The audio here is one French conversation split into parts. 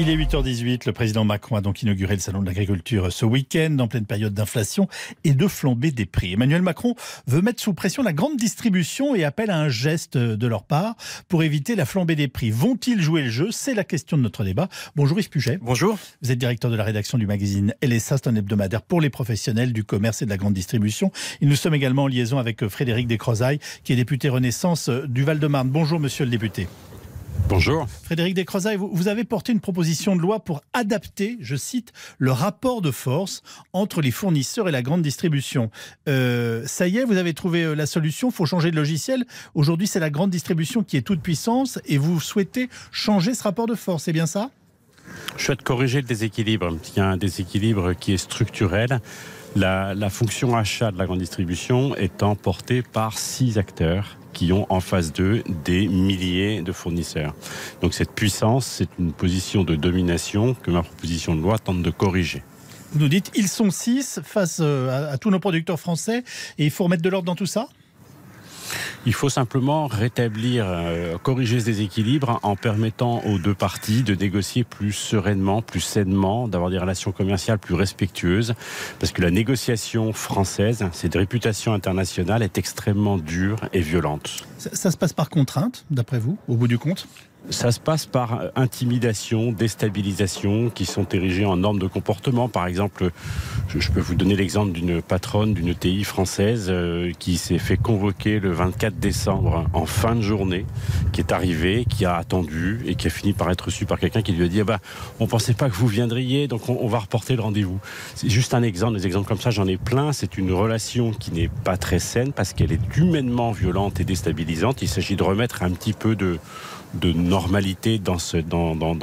Il est 8h18. Le président Macron a donc inauguré le salon de l'agriculture ce week-end en pleine période d'inflation et de flambée des prix. Emmanuel Macron veut mettre sous pression la grande distribution et appelle à un geste de leur part pour éviter la flambée des prix. Vont-ils jouer le jeu? C'est la question de notre débat. Bonjour Yves Puget. Bonjour. Vous êtes directeur de la rédaction du magazine LSA, c'est un hebdomadaire pour les professionnels du commerce et de la grande distribution. Et nous sommes également en liaison avec Frédéric Descrozailles, qui est député Renaissance du Val-de-Marne. Bonjour monsieur le député. Bonjour. Frédéric Descrozailles, vous avez porté une proposition de loi pour adapter, je cite, le rapport de force entre les fournisseurs et la grande distribution. Euh, ça y est, vous avez trouvé euh, la solution, il faut changer de logiciel. Aujourd'hui, c'est la grande distribution qui est toute puissance et vous souhaitez changer ce rapport de force, c'est bien ça? Je souhaite corriger le déséquilibre. Il y a un déséquilibre qui est structurel. La, fonction achat de la grande distribution étant portée par six acteurs qui ont en face d'eux des milliers de fournisseurs. Donc cette puissance, c'est une position de domination que ma proposition de loi tente de corriger. Vous nous dites, ils sont six face euh, à, tous nos producteurs français et il faut remettre de l'ordre dans tout ça? Il faut simplement rétablir, euh, corriger ce déséquilibre en permettant aux deux parties de négocier plus sereinement, plus sainement, d'avoir des relations commerciales plus respectueuses. Parce que la négociation française, cette réputation internationale, est extrêmement dure et violente. ça se passe par contrainte, d'après vous, au bout du compte? Ça se passe par intimidation, déstabilisation, qui sont érigées en normes de comportement. Par exemple, je, peux vous donner l'exemple d'une patronne d'une TI française euh, qui s'est fait convoquer le 24 décembre en fin de journée, qui est arrivée, qui a attendu et qui a fini par être reçue par quelqu'un qui lui a dit ah bah, on pensait pas que vous viendriez, donc on, on va reporter le rendez-vous. C'est juste un exemple. Des exemples comme ça, j'en ai plein. C'est une relation qui n'est pas très saine parce qu'elle est humainement violente et déstabilisante. Il s'agit de remettre un petit peu de de normalité dans,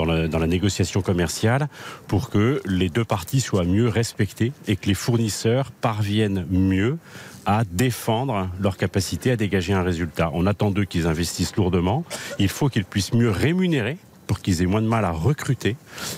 la, négociation commerciale pour que les deux parties soient mieux respectées et que les fournisseurs parviennent mieux à défendre leur capacité à dégager un résultat. On attend d'eux qu'ils investissent lourdement. Il faut qu'ils puissent mieux rémunérer pour qu'ils aient moins de mal à recruter.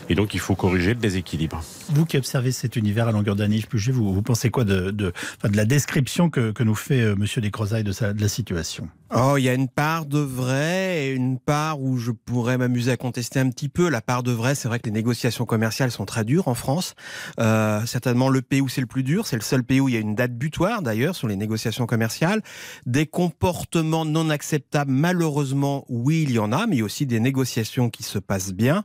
Et donc, il faut corriger le déséquilibre. Vous qui observez cet univers à longueur d'année, vous, vous pensez quoi de, la description que, que, nous fait euh, M. Descrozailles de, de la situation? Oh, il y a une part de vrai et une part où je pourrais m'amuser à contester un petit peu. La part de vrai, c'est vrai que les négociations commerciales sont très dures en France. Euh, certainement le pays où c'est le plus dur. C'est le seul pays où il y a une date butoir d'ailleurs sur les négociations commerciales. Des comportements non acceptables, malheureusement, oui, il y en a, mais il y a aussi des négociations qui se passent bien.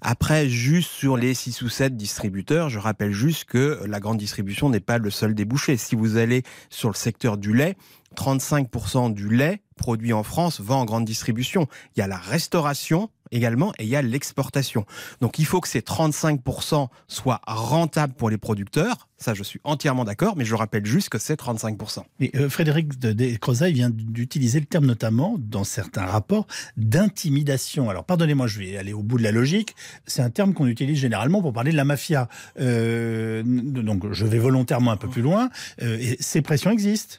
Après, juste sur les 6 ou 7 distributeurs, je rappelle juste que la grande distribution n'est pas le seul débouché. Si vous allez sur le secteur du lait, 35% du lait produit en France va en grande distribution. Il y a la restauration également et il y a l'exportation. Donc il faut que ces 35% soient rentables pour les producteurs. Ça, je suis entièrement d'accord, mais je rappelle juste que c'est 35%. Mais euh, Frédéric Descrozailles vient d'utiliser le terme notamment dans certains rapports d'intimidation. Alors pardonnez-moi, je vais aller au bout de la logique. C'est un terme qu'on utilise généralement pour parler de la mafia. Euh, donc je vais volontairement un peu plus loin. Euh, ces pressions existent.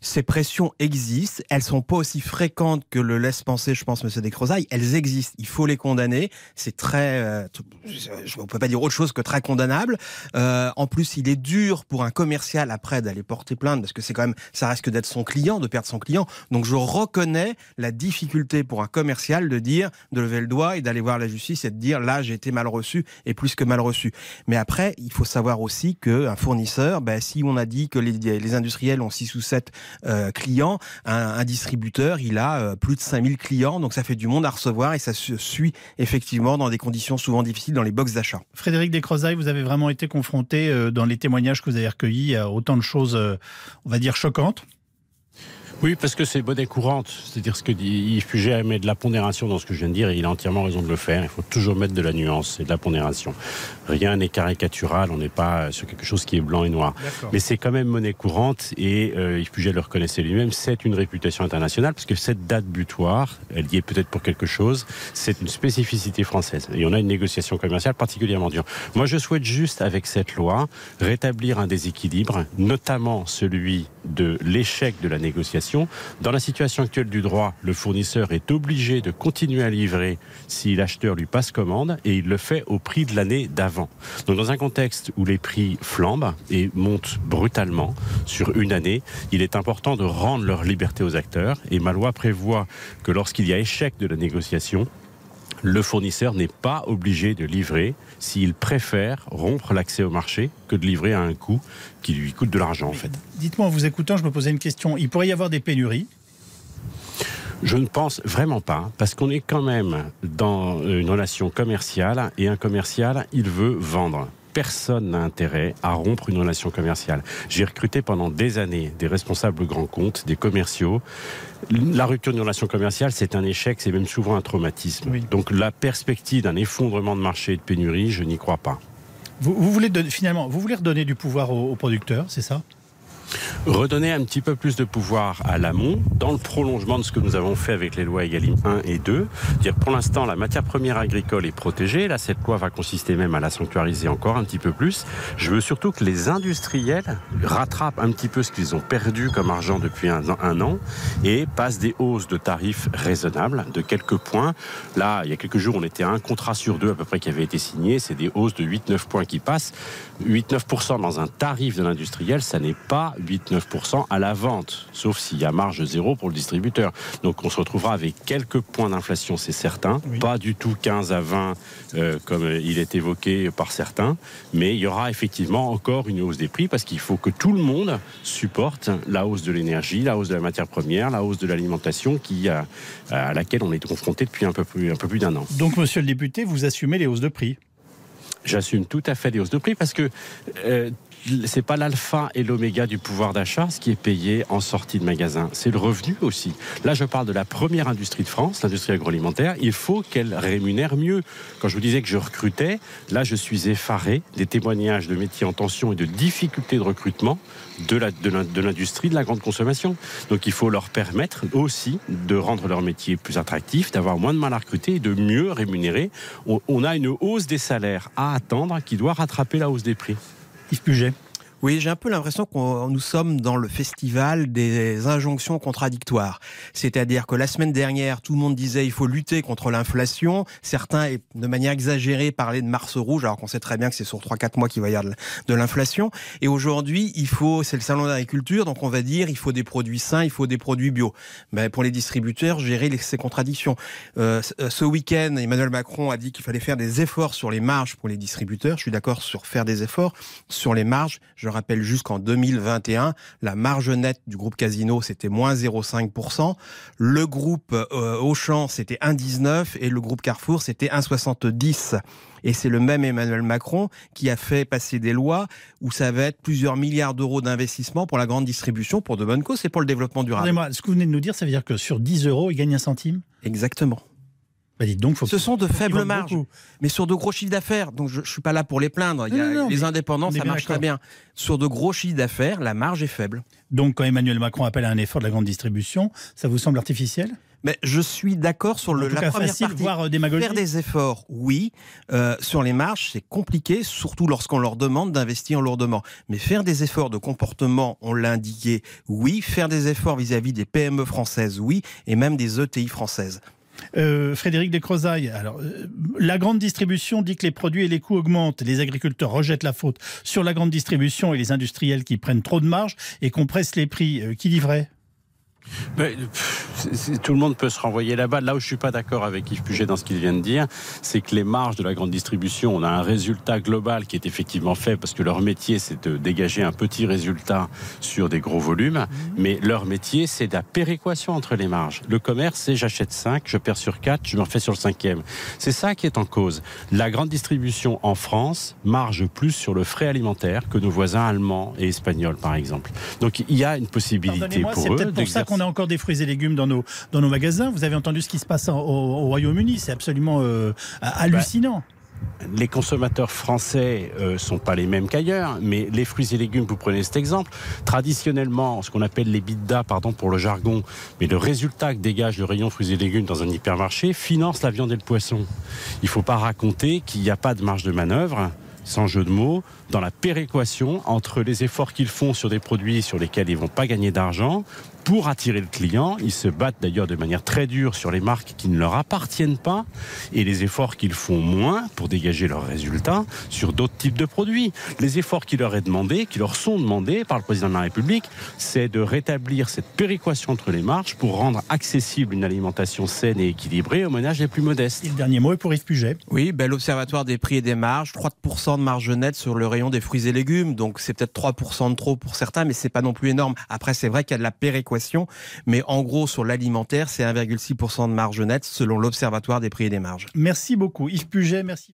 Ces pressions existent, elles sont pas aussi fréquentes que le laisse penser, je pense, Monsieur Descrozailles. Elles existent, il faut les condamner. C'est très, euh, je ne peux pas dire autre chose que très condamnable. Euh, en plus, il est dur pour un commercial après d'aller porter plainte parce que c'est quand même, ça risque d'être son client, de perdre son client. Donc, je reconnais la difficulté pour un commercial de dire, de lever le doigt et d'aller voir la justice et de dire là, j'ai été mal reçu et plus que mal reçu. Mais après, il faut savoir aussi que un fournisseur, ben, si on a dit que les, industriels ont 6 ou 7 euh, clients. Un, distributeur, il a euh, plus de 5000 clients, donc ça fait du monde à recevoir et ça se suit effectivement dans des conditions souvent difficiles dans les box d'achat. Frédéric Descrozailles, vous avez vraiment été confronté euh, dans les témoignages que vous avez recueillis à autant de choses, on va dire, choquantes oui, parce que c'est bonne courante. C'est-à-dire ce que dit Yves Puget met de la pondération dans ce que je viens de dire et il a entièrement raison de le faire. Il faut toujours mettre de la nuance et de la pondération. Rien n'est caricatural, on n'est pas sur quelque chose qui est blanc et noir. Mais c'est quand même monnaie courante et euh, Yves Puget le reconnaissait lui-même, c'est une réputation internationale parce que cette date butoir, elle y est peut-être pour quelque chose, c'est une spécificité française. Et on a une négociation commerciale particulièrement dure. Moi, je souhaite juste, avec cette loi, rétablir un déséquilibre, notamment celui de l'échec de la négociation Dans la situation actuelle du droit, le fournisseur est obligé de continuer à livrer si l'acheteur lui passe commande et il le fait au prix de l'année d'avant. Donc dans un contexte où les prix flambent et montent brutalement sur une année, il est important de rendre leur liberté aux acteurs et ma loi prévoit que lorsqu'il y a échec de la négociation, le fournisseur n'est pas obligé de livrer s'il préfère rompre l'accès au marché que de livrer à un coût qui lui coûte de l'argent en fait. Dites-moi en vous écoutant, je me posais une question. Il pourrait y avoir des pénuries? Je ne pense vraiment pas, parce qu'on est quand même dans une relation commerciale et un commercial, il veut vendre personne n'a intérêt à rompre une relation commerciale. J'ai recruté pendant des années des responsables grands comptes, des commerciaux. La rupture d'une relation commerciale, c'est un échec, c'est même souvent un traumatisme. Donc la perspective d'un effondrement de marché et de pénurie, je n'y crois pas. Vous, voulez finalement, vous voulez redonner du pouvoir aux producteurs, c'est ça? Redonner un petit peu plus de pouvoir à l'amont dans le prolongement de ce que nous avons fait avec les lois EGalim 1 et 2. Dire pour l'instant la matière première agricole est protégée. Là, cette loi va consister même à la sanctuariser encore un petit peu plus. Je veux surtout que les industriels rattrapent un petit peu ce qu'ils ont perdu comme argent depuis un an, un an et passent des hausses de tarifs raisonnables de quelques points. Là, il y a quelques jours, on était à un contrat sur deux à peu près qui avait été signé. C'est des hausses de 8-9 points qui passent. 8-9% dans un tarif de l'industriel, ça n'est pas 8-9% à la vente, sauf s'il y a marge zéro pour le distributeur. Donc on se retrouvera avec quelques points d'inflation, c'est certain. Pas du tout 15 à 20 euh, comme il est évoqué par certains, mais il y aura effectivement encore une hausse des prix parce qu'il faut que tout le monde supporte la hausse de l'énergie, la hausse de la matière première, la hausse de l'alimentation qui, à, à laquelle on est confronté depuis un peu plus, un peu plus d'un an. Donc monsieur le député, vous assumez les hausses de prix? J'assume tout à fait les hausses de prix parce que euh, c'est pas l'alpha et l'oméga du pouvoir d'achat, ce qui est payé en sortie de magasin. C'est le revenu aussi. Là, je parle de la première industrie de France, l'industrie agroalimentaire. Il faut qu'elle rémunère mieux. Quand je vous disais que je recrutais, là, je suis effaré des témoignages de métiers en tension et de difficultés de recrutement de l'industrie de, la grande consommation. Donc, il faut leur permettre aussi de rendre leur métier plus attractif, d'avoir moins de mal à recruter et de mieux rémunérer. On a une hausse des salaires à attendre qui doit rattraper la hausse des prix. Yves Puget. Oui, j'ai un peu l'impression que nous sommes dans le festival des injonctions contradictoires. C'est-à-dire que la semaine dernière, tout le monde disait il faut lutter contre l'inflation. Certains, de manière exagérée, parlaient de Mars rouge, alors qu'on sait très bien que c'est sur 3-4 mois qu'il va y avoir de l'inflation. Et aujourd'hui, il faut, c'est le salon d'agriculture, donc on va dire il faut des produits sains, il faut des produits bio. Mais pour les distributeurs, gérer ces contradictions. Euh, ce week-end, Emmanuel Macron a dit qu'il fallait faire des efforts sur les marges pour les distributeurs. Je suis d'accord sur faire des efforts sur les marges. Rappelle juste qu'en 2021, la marge nette du groupe Casino, c'était moins 0,5%. Le groupe euh, Auchan, c'était 1,19 et le groupe Carrefour, c'était 1,70. Et c'est le même Emmanuel Macron qui a fait passer des lois où ça va être plusieurs milliards d'euros d'investissement pour la grande distribution, pour de bonnes causes et pour le développement durable. ce que vous venez de nous dire, ça veut dire que sur 10 euros, il gagne un centime? Exactement. Bah, donc, Ce sont de faibles marges, mais sur de gros chiffres d'affaires. Donc je ne suis pas là pour les plaindre. Il y a les indépendants, ça marche très bien. Sur de gros chiffres d'affaires, la marge est faible. Donc quand Emmanuel Macron appelle à un effort de la grande distribution, ça vous semble artificiel? Mais je suis d'accord sur le, la première facile, partie. Voire euh, Faire des efforts, oui. Euh, sur les marges, c'est compliqué, surtout lorsqu'on leur demande d'investir lourdement. Mais faire des efforts de comportement, on l'a indiqué, oui. Faire des efforts vis-à-vis -vis des PME françaises, oui. Et même des ETI françaises. Euh, Frédéric Descrozailles, alors euh, la grande distribution dit que les produits et les coûts augmentent. Les agriculteurs rejettent la faute sur la grande distribution et les industriels qui prennent trop de marge et compressent les prix. Euh, qui dit vrai? Tout le monde peut se renvoyer là-bas. Là où je suis pas d'accord avec Yves Puget dans ce qu'il vient de dire, c'est que les marges de la grande distribution, on a un résultat global qui est effectivement fait parce que leur métier, c'est de dégager un petit résultat sur des gros volumes. Mhm. Mais leur métier, c'est la péréquation entre les marges. Le commerce, c'est j'achète 5, je perds sur 4, je me refais sur le cinquième. C'est ça qui est en cause. La grande distribution en France marge plus sur le frais alimentaire que nos voisins allemands et espagnols, par exemple. Donc il y a une possibilité pour eux. C'est pour on a encore des fruits et légumes dans dans nos magasins. Vous avez entendu ce qui se passe au, Royaume-Uni, c'est absolument euh, hallucinant. les consommateurs français ne euh, sont pas les mêmes qu'ailleurs, mais les fruits et légumes, vous prenez cet exemple, traditionnellement, ce qu'on appelle les bidas, pardon pour le jargon, mais le résultat que dégage le rayon fruits et légumes dans un hypermarché finance la viande et le poisson. Il ne faut pas raconter qu'il n'y a pas de marge de manœuvre sans jeu de mots, dans la péréquation entre les efforts qu'ils font sur des produits sur lesquels ils vont pas gagner d'argent pour attirer le client. Ils se battent d'ailleurs de manière très dure sur les marques qui ne leur appartiennent pas et les efforts qu'ils font moins pour dégager leurs résultats sur d'autres types de produits. Les efforts qui leur est demandé, qui leur sont demandés par le président de la République, c'est de rétablir cette péréquation entre les marges pour rendre accessible une alimentation saine et équilibrée aux ménages les plus modestes. Et le dernier mot est pour Yves Puget. Oui, ben, l'Observatoire des prix et des marges, 3% de marge nette sur le rayon des fruits et légumes. Donc c'est peut-être 3% de trop pour certains, mais c'est pas non plus énorme. Après, c'est vrai qu'il y a de la péréquation, mais en gros, sur l'alimentaire, c'est 1,6% de marge nette selon l'Observatoire des prix et des marges. Merci beaucoup. Yves Puget, merci.